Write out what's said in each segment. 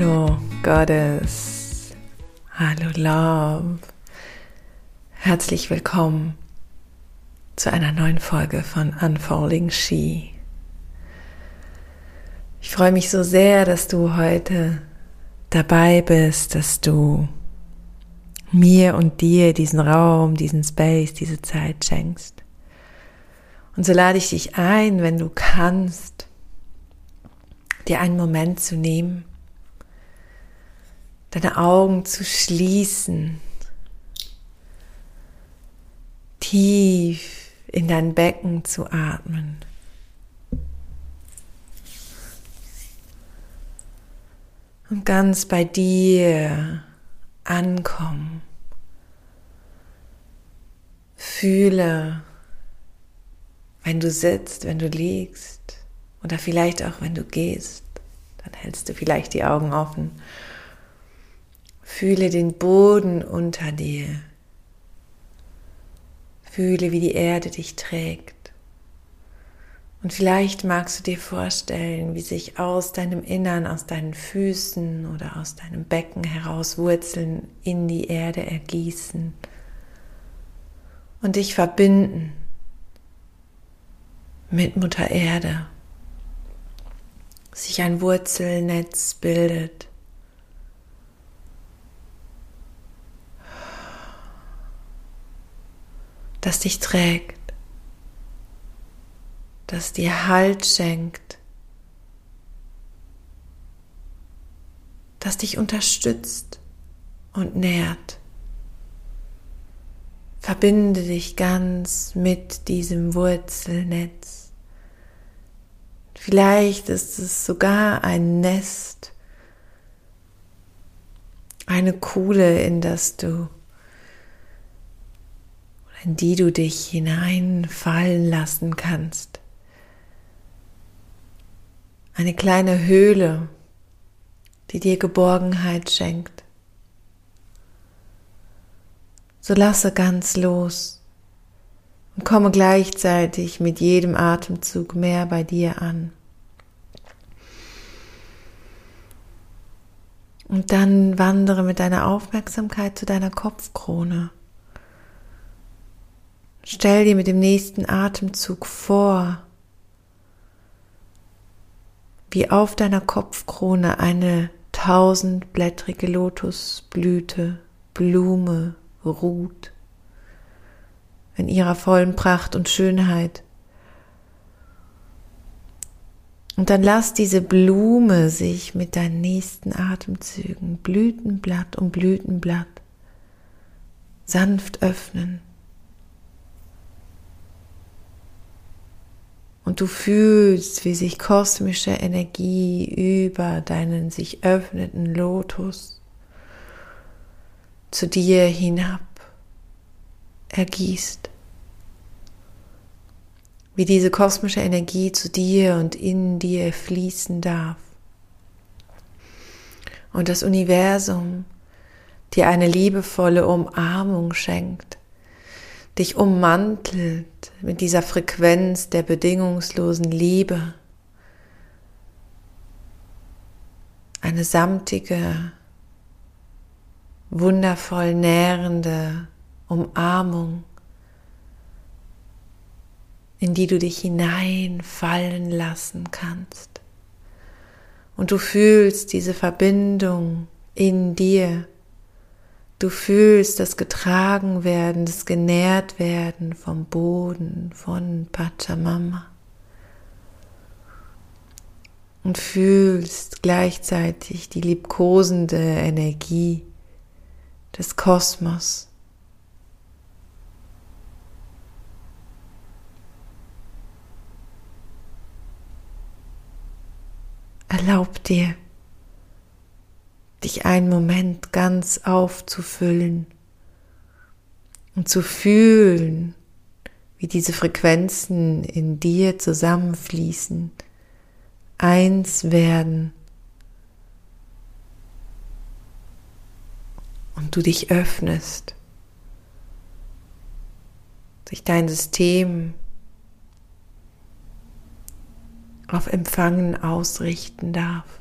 Hallo Goddess, hallo Love, herzlich willkommen zu einer neuen Folge von Unfolding She. Ich freue mich so sehr, dass du heute dabei bist, dass du mir und dir diesen Raum, diesen Space, diese Zeit schenkst. Und so lade ich dich ein, wenn du kannst, dir einen Moment zu nehmen, deine Augen zu schließen, tief in dein Becken zu atmen. Und ganz bei dir ankommen. Fühle, wenn du sitzt, wenn du liegst oder vielleicht auch wenn du gehst, dann hältst du vielleicht die Augen offen. Fühle den Boden unter dir. Fühle, wie die Erde dich trägt. Und vielleicht magst du dir vorstellen, wie sich aus deinem Innern, aus deinen Füßen oder aus deinem Becken heraus Wurzeln in die Erde ergießen und dich verbinden mit Mutter Erde. Sich ein Wurzelnetz bildet. Das dich trägt das dir Halt schenkt, das dich unterstützt und nährt. Verbinde dich ganz mit diesem Wurzelnetz. Vielleicht ist es sogar ein Nest, eine Kuhle, in das du in die du dich hineinfallen lassen kannst eine kleine Höhle, die dir Geborgenheit schenkt. So lasse ganz los und komme gleichzeitig mit jedem Atemzug mehr bei dir an. Und dann wandere mit deiner Aufmerksamkeit zu deiner Kopfkrone. Stell dir mit dem nächsten Atemzug vor, wie auf deiner Kopfkrone eine tausendblättrige Lotusblüte, Blume ruht, in ihrer vollen Pracht und Schönheit. Und dann lass diese Blume sich mit deinen nächsten Atemzügen Blütenblatt um Blütenblatt sanft öffnen. Und du fühlst, wie sich kosmische Energie über deinen sich öffneten Lotus zu dir hinab ergießt. Wie diese kosmische Energie zu dir und in dir fließen darf. Und das Universum dir eine liebevolle Umarmung schenkt dich ummantelt mit dieser Frequenz der bedingungslosen Liebe. Eine samtige, wundervoll nährende Umarmung, in die du dich hineinfallen lassen kannst. Und du fühlst diese Verbindung in dir Du fühlst das getragen werden, das genährt werden vom Boden, von Pachamama. Und fühlst gleichzeitig die liebkosende Energie des Kosmos. Erlaub dir, dich einen Moment ganz aufzufüllen und zu fühlen, wie diese Frequenzen in dir zusammenfließen, eins werden und du dich öffnest, sich dein System auf Empfangen ausrichten darf.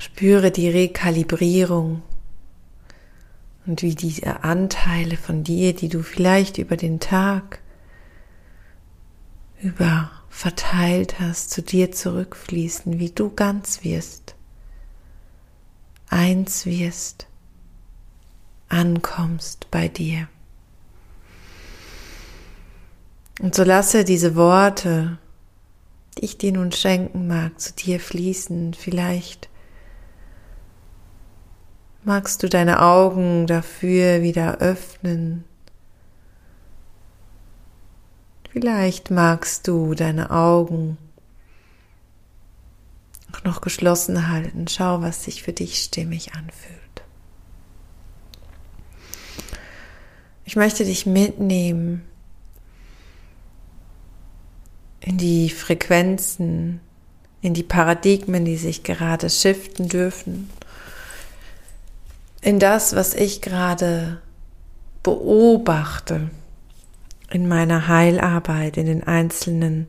Spüre die Rekalibrierung und wie diese Anteile von dir, die du vielleicht über den Tag über verteilt hast, zu dir zurückfließen, wie du ganz wirst, eins wirst, ankommst bei dir. Und so lasse diese Worte, die ich dir nun schenken mag, zu dir fließen. Vielleicht magst du deine Augen dafür wieder öffnen Vielleicht magst du deine Augen auch noch geschlossen halten. Schau, was sich für dich stimmig anfühlt. Ich möchte dich mitnehmen in die Frequenzen, in die Paradigmen, die sich gerade shiften dürfen, in das, was ich gerade beobachte in meiner Heilarbeit, in den einzelnen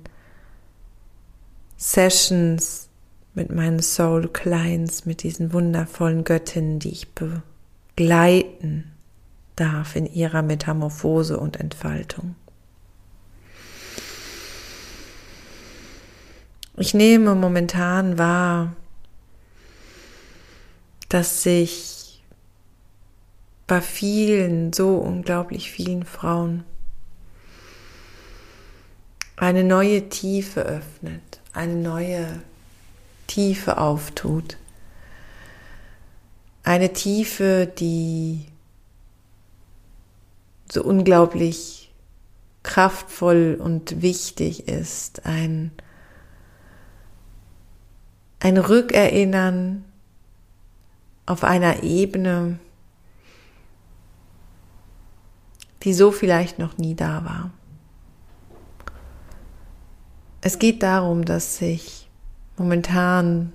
Sessions mit meinen Soul Clients, mit diesen wundervollen Göttinnen, die ich begleiten darf in ihrer Metamorphose und Entfaltung. Ich nehme momentan wahr, dass sich bei vielen, so unglaublich vielen Frauen eine neue Tiefe öffnet, eine neue Tiefe auftut. Eine Tiefe, die so unglaublich kraftvoll und wichtig ist. Ein, ein Rückerinnern auf einer Ebene, die so vielleicht noch nie da war. Es geht darum, dass sich momentan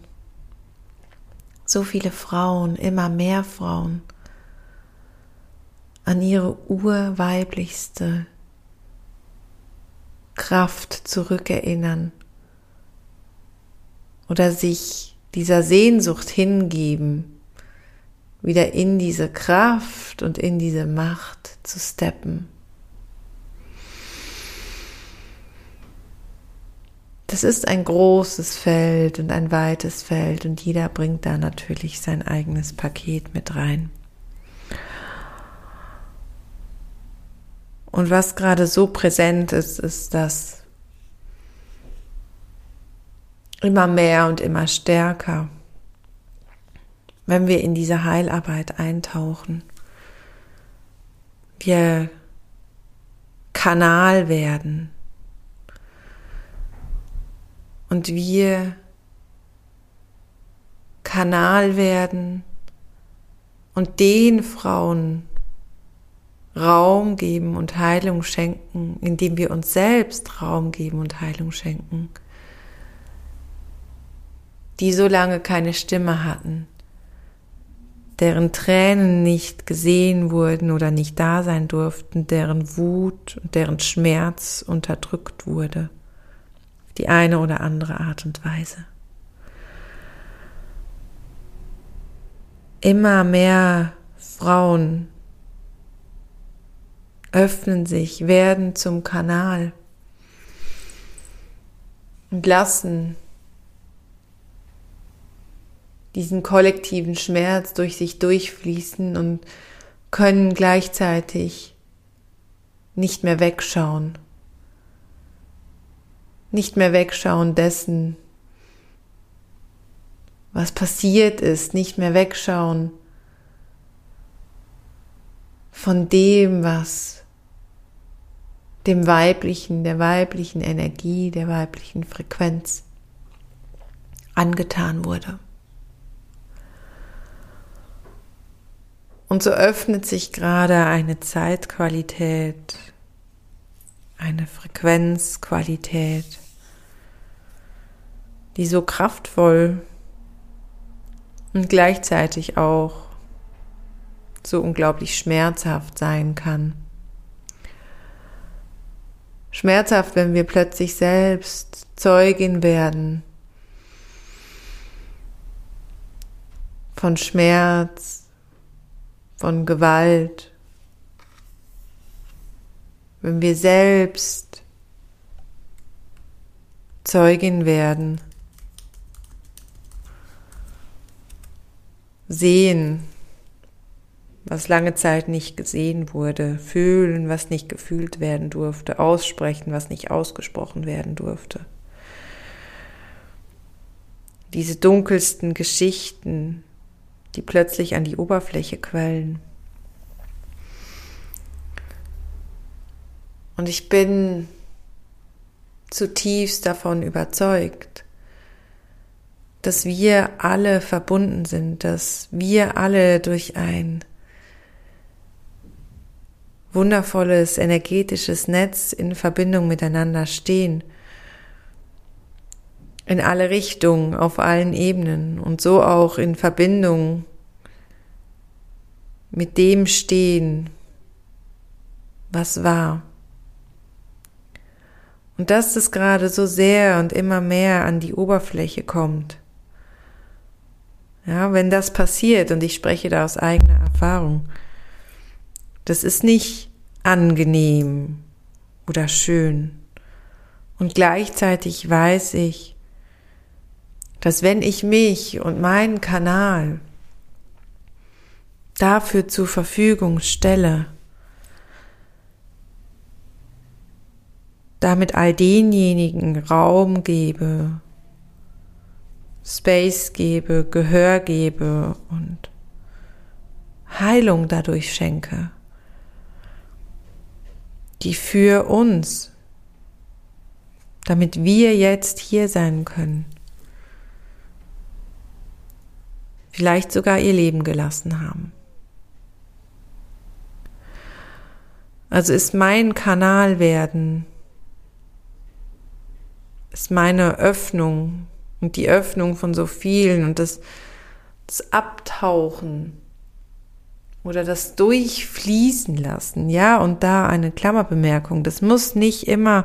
so viele Frauen, immer mehr Frauen, an ihre urweiblichste Kraft zurückerinnern oder sich dieser Sehnsucht hingeben, wieder in diese Kraft und in diese Macht zu steppen. Das ist ein großes Feld und ein weites Feld und jeder bringt da natürlich sein eigenes Paket mit rein. Und was gerade so präsent ist, ist, dass immer mehr und immer stärker, wenn wir in diese Heilarbeit eintauchen, wir Kanal werden. Und wir Kanal werden und den Frauen Raum geben und Heilung schenken, indem wir uns selbst Raum geben und Heilung schenken, die so lange keine Stimme hatten, deren Tränen nicht gesehen wurden oder nicht da sein durften, deren Wut und deren Schmerz unterdrückt wurde die eine oder andere Art und Weise. Immer mehr Frauen öffnen sich, werden zum Kanal und lassen diesen kollektiven Schmerz durch sich durchfließen und können gleichzeitig nicht mehr wegschauen nicht mehr wegschauen dessen, was passiert ist, nicht mehr wegschauen von dem, was dem weiblichen, der weiblichen Energie, der weiblichen Frequenz angetan wurde. Und so öffnet sich gerade eine Zeitqualität, eine Frequenzqualität, die so kraftvoll und gleichzeitig auch so unglaublich schmerzhaft sein kann. Schmerzhaft, wenn wir plötzlich selbst Zeugin werden von Schmerz, von Gewalt, wenn wir selbst Zeugin werden, sehen, was lange Zeit nicht gesehen wurde, fühlen, was nicht gefühlt werden durfte, aussprechen, was nicht ausgesprochen werden durfte. Diese dunkelsten Geschichten, die plötzlich an die Oberfläche quellen. Und ich bin zutiefst davon überzeugt, dass wir alle verbunden sind, dass wir alle durch ein wundervolles energetisches Netz in Verbindung miteinander stehen, in alle Richtungen, auf allen Ebenen und so auch in Verbindung mit dem stehen, was war. Und dass es gerade so sehr und immer mehr an die Oberfläche kommt. Ja, wenn das passiert, und ich spreche da aus eigener Erfahrung, das ist nicht angenehm oder schön. Und gleichzeitig weiß ich, dass wenn ich mich und meinen Kanal dafür zur Verfügung stelle, damit all denjenigen Raum gebe, Space gebe, Gehör gebe und Heilung dadurch schenke, die für uns, damit wir jetzt hier sein können, vielleicht sogar ihr Leben gelassen haben. Also ist mein Kanal werden ist meine Öffnung und die Öffnung von so vielen und das, das Abtauchen oder das Durchfließen lassen, ja, und da eine Klammerbemerkung, das muss nicht immer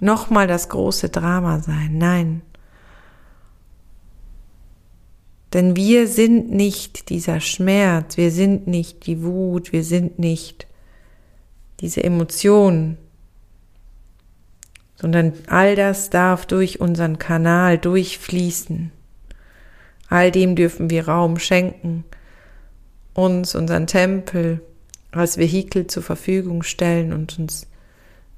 nochmal das große Drama sein, nein. Denn wir sind nicht dieser Schmerz, wir sind nicht die Wut, wir sind nicht diese Emotionen, sondern all das darf durch unseren Kanal durchfließen. All dem dürfen wir Raum schenken, uns unseren Tempel als Vehikel zur Verfügung stellen und uns,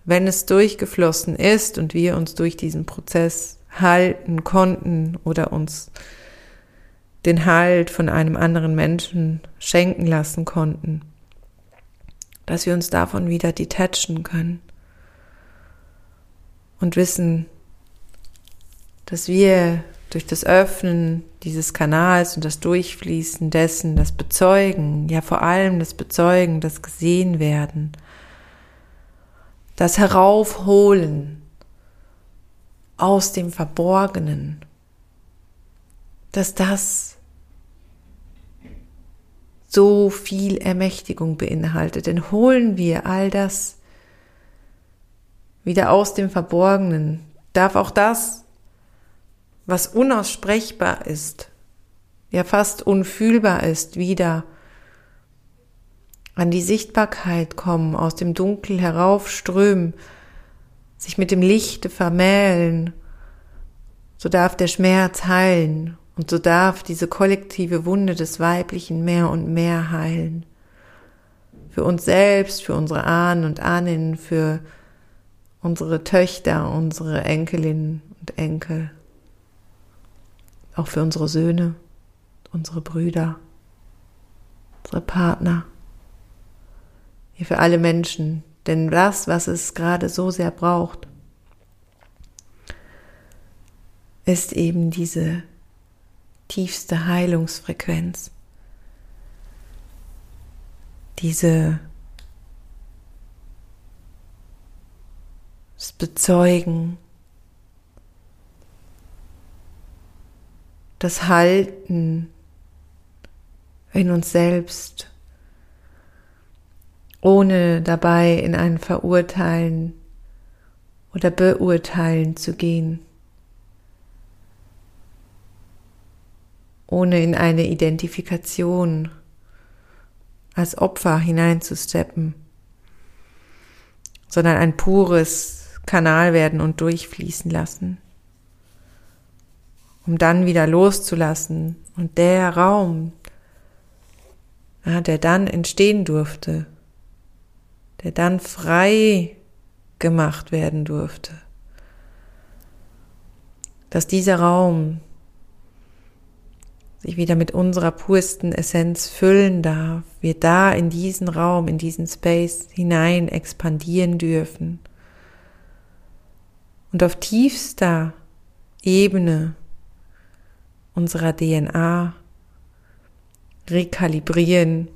wenn es durchgeflossen ist und wir uns durch diesen Prozess halten konnten oder uns den Halt von einem anderen Menschen schenken lassen konnten, dass wir uns davon wieder detachen können und wissen, dass wir durch das Öffnen dieses Kanals und das Durchfließen dessen, das Bezeugen, ja vor allem das Bezeugen, das gesehen werden, das Heraufholen aus dem Verborgenen, dass das so viel Ermächtigung beinhaltet. Denn holen wir all das wieder aus dem Verborgenen, darf auch das, was unaussprechbar ist, ja fast unfühlbar ist, wieder an die Sichtbarkeit kommen, aus dem Dunkel heraufströmen, sich mit dem Lichte vermählen, so darf der Schmerz heilen und so darf diese kollektive Wunde des Weiblichen mehr und mehr heilen. Für uns selbst, für unsere Ahnen und Ahnen, für unsere Töchter, unsere Enkelinnen und Enkel, auch für unsere Söhne, unsere Brüder, unsere Partner, hier für alle Menschen, denn das, was es gerade so sehr braucht, ist eben diese tiefste Heilungsfrequenz, diese das Bezeugen, das Halten in uns selbst, ohne dabei in ein Verurteilen oder Beurteilen zu gehen. Ohne in eine Identifikation als Opfer hineinzusteppen, sondern ein pures Kanal werden und durchfließen lassen, um dann wieder loszulassen. Und der Raum, der dann entstehen durfte, der dann frei gemacht werden durfte, dass dieser Raum sich wieder mit unserer pursten Essenz füllen darf, wir da in diesen Raum, in diesen Space hinein expandieren dürfen und auf tiefster Ebene unserer DNA rekalibrieren,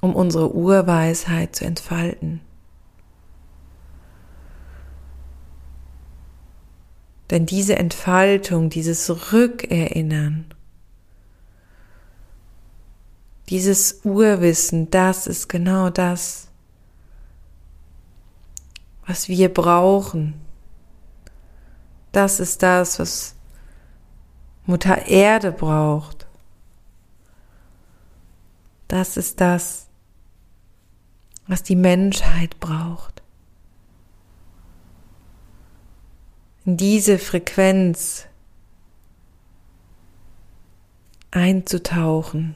um unsere Urweisheit zu entfalten. Denn diese Entfaltung, dieses Rückerinnern, dieses Urwissen, das ist genau das, was wir brauchen. Das ist das, was Mutter Erde braucht. Das ist das, was die Menschheit braucht. In diese Frequenz einzutauchen.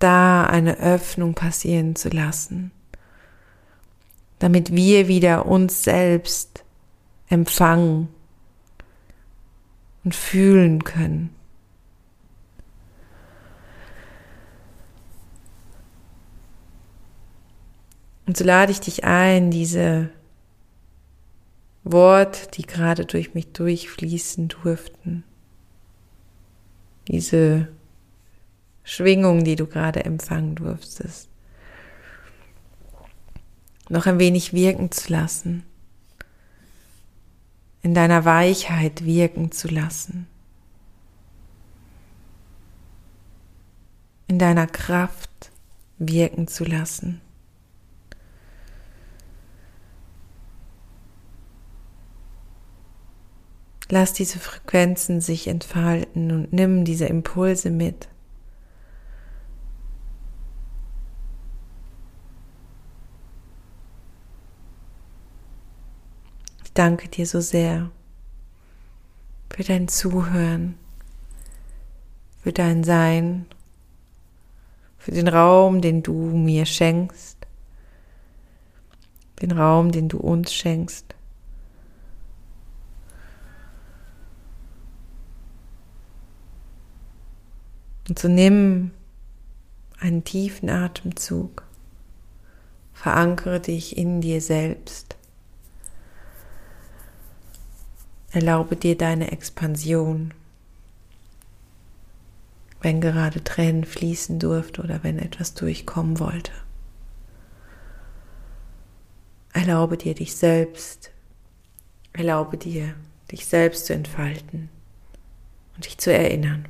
Da eine Öffnung passieren zu lassen, damit wir wieder uns selbst empfangen und fühlen können. Und so lade ich dich ein, diese Worte, die gerade durch mich durchfließen durften, diese Schwingung, die du gerade empfangen durftest, noch ein wenig wirken zu lassen, in deiner Weichheit wirken zu lassen, in deiner Kraft wirken zu lassen. Lass diese Frequenzen sich entfalten und nimm diese Impulse mit. Danke dir so sehr für dein Zuhören, für dein Sein, für den Raum, den du mir schenkst, den Raum, den du uns schenkst. Und so nimm einen tiefen Atemzug, verankere dich in dir selbst Erlaube dir deine Expansion. Wenn gerade Tränen fließen durfte oder wenn etwas durchkommen wollte. Erlaube dir dich selbst. Erlaube dir, dich selbst zu entfalten und dich zu erinnern.